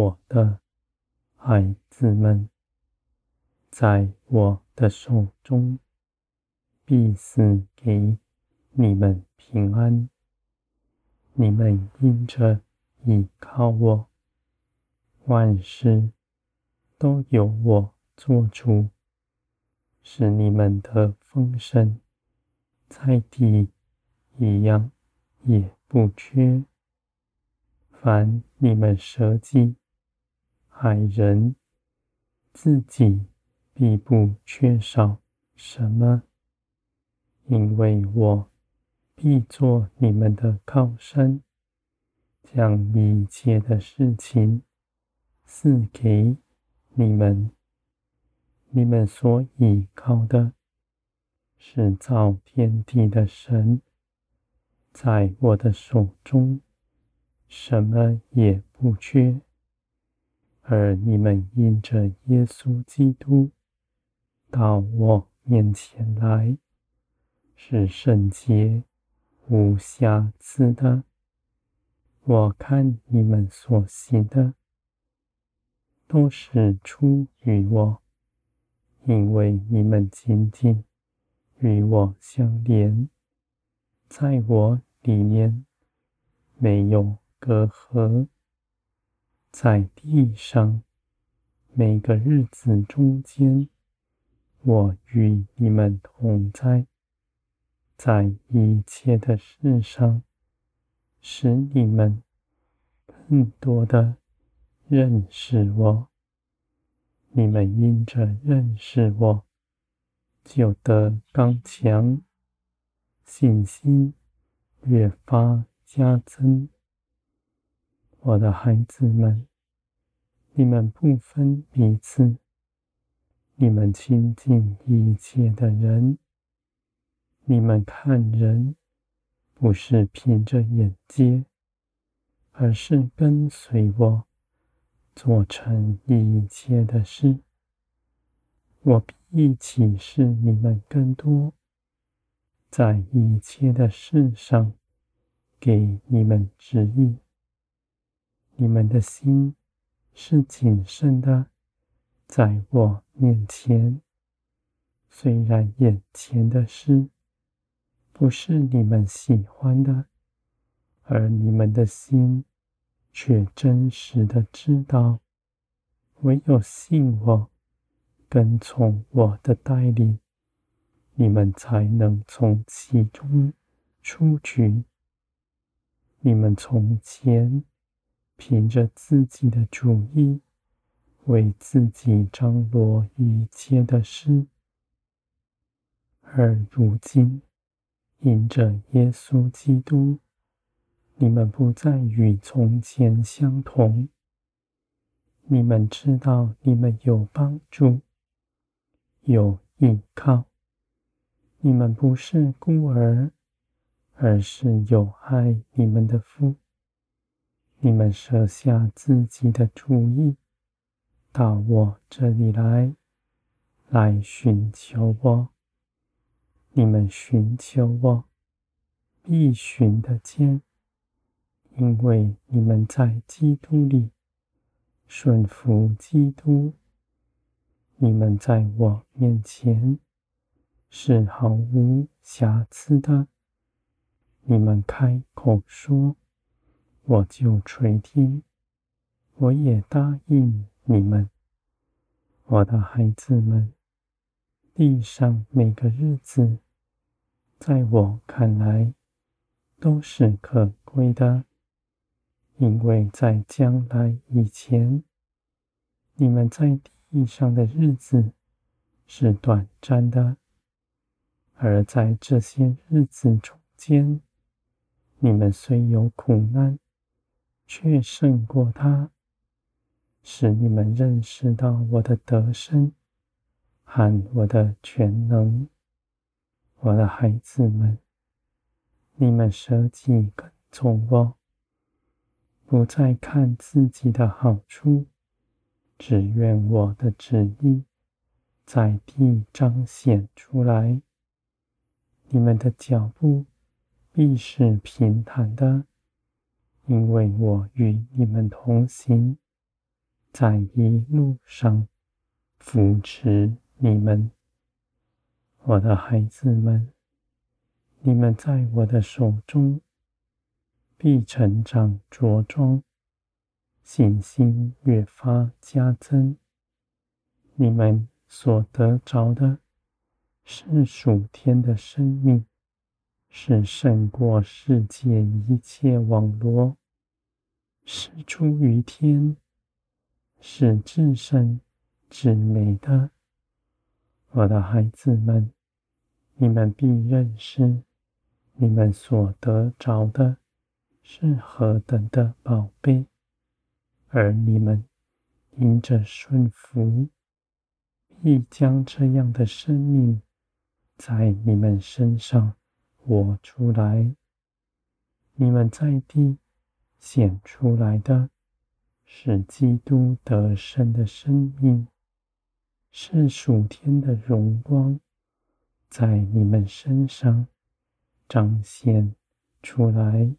我的孩子们，在我的手中必赐给你们平安。你们因着倚靠我，万事都由我做主，使你们的丰盛，在地一样也不缺。凡你们舍己爱人，自己必不缺少什么，因为我必做你们的靠山，将一切的事情赐给你们。你们所倚靠的，是造天地的神，在我的手中。什么也不缺，而你们因着耶稣基督到我面前来，是圣洁无瑕疵的。我看你们所行的，都是出于我，因为你们紧紧与我相连，在我里面没有。隔阂，在地上每个日子中间，我与你们同在，在一切的事上，使你们更多的认识我。你们因着认识我，就得刚强，信心越发加增。我的孩子们，你们不分彼此，你们亲近一切的人，你们看人不是凭着眼界，而是跟随我，做成一切的事。我必启示你们更多，在一切的事上给你们指引。你们的心是谨慎的，在我面前，虽然眼前的事不是你们喜欢的，而你们的心却真实的知道，唯有信我，跟从我的带领，你们才能从其中出局。你们从前。凭着自己的主意，为自己张罗一切的事，而如今因着耶稣基督，你们不再与从前相同。你们知道，你们有帮助，有依靠。你们不是孤儿，而是有爱你们的父。你们舍下自己的主意，到我这里来，来寻求我。你们寻求我，必寻得见，因为你们在基督里顺服基督。你们在我面前是毫无瑕疵的。你们开口说。我就垂听，我也答应你们，我的孩子们。地上每个日子，在我看来都是可贵的，因为在将来以前，你们在地上的日子是短暂的，而在这些日子中间，你们虽有苦难。却胜过他，使你们认识到我的得胜和我的全能。我的孩子们，你们舍己跟从我，不再看自己的好处，只愿我的旨意在地彰显出来。你们的脚步必是平坦的。因为我与你们同行，在一路上扶持你们，我的孩子们。你们在我的手中必成长茁壮，信心越发加增。你们所得着的是属天的生命，是胜过世界一切网罗，是出于天，是至圣至美的。我的孩子们，你们必认识。你们所得着的是何等的宝贝，而你们因着顺服，必将这样的生命在你们身上活出来。你们在地显出来的是基督得胜的生命，是属天的荣光，在你们身上。彰显出来，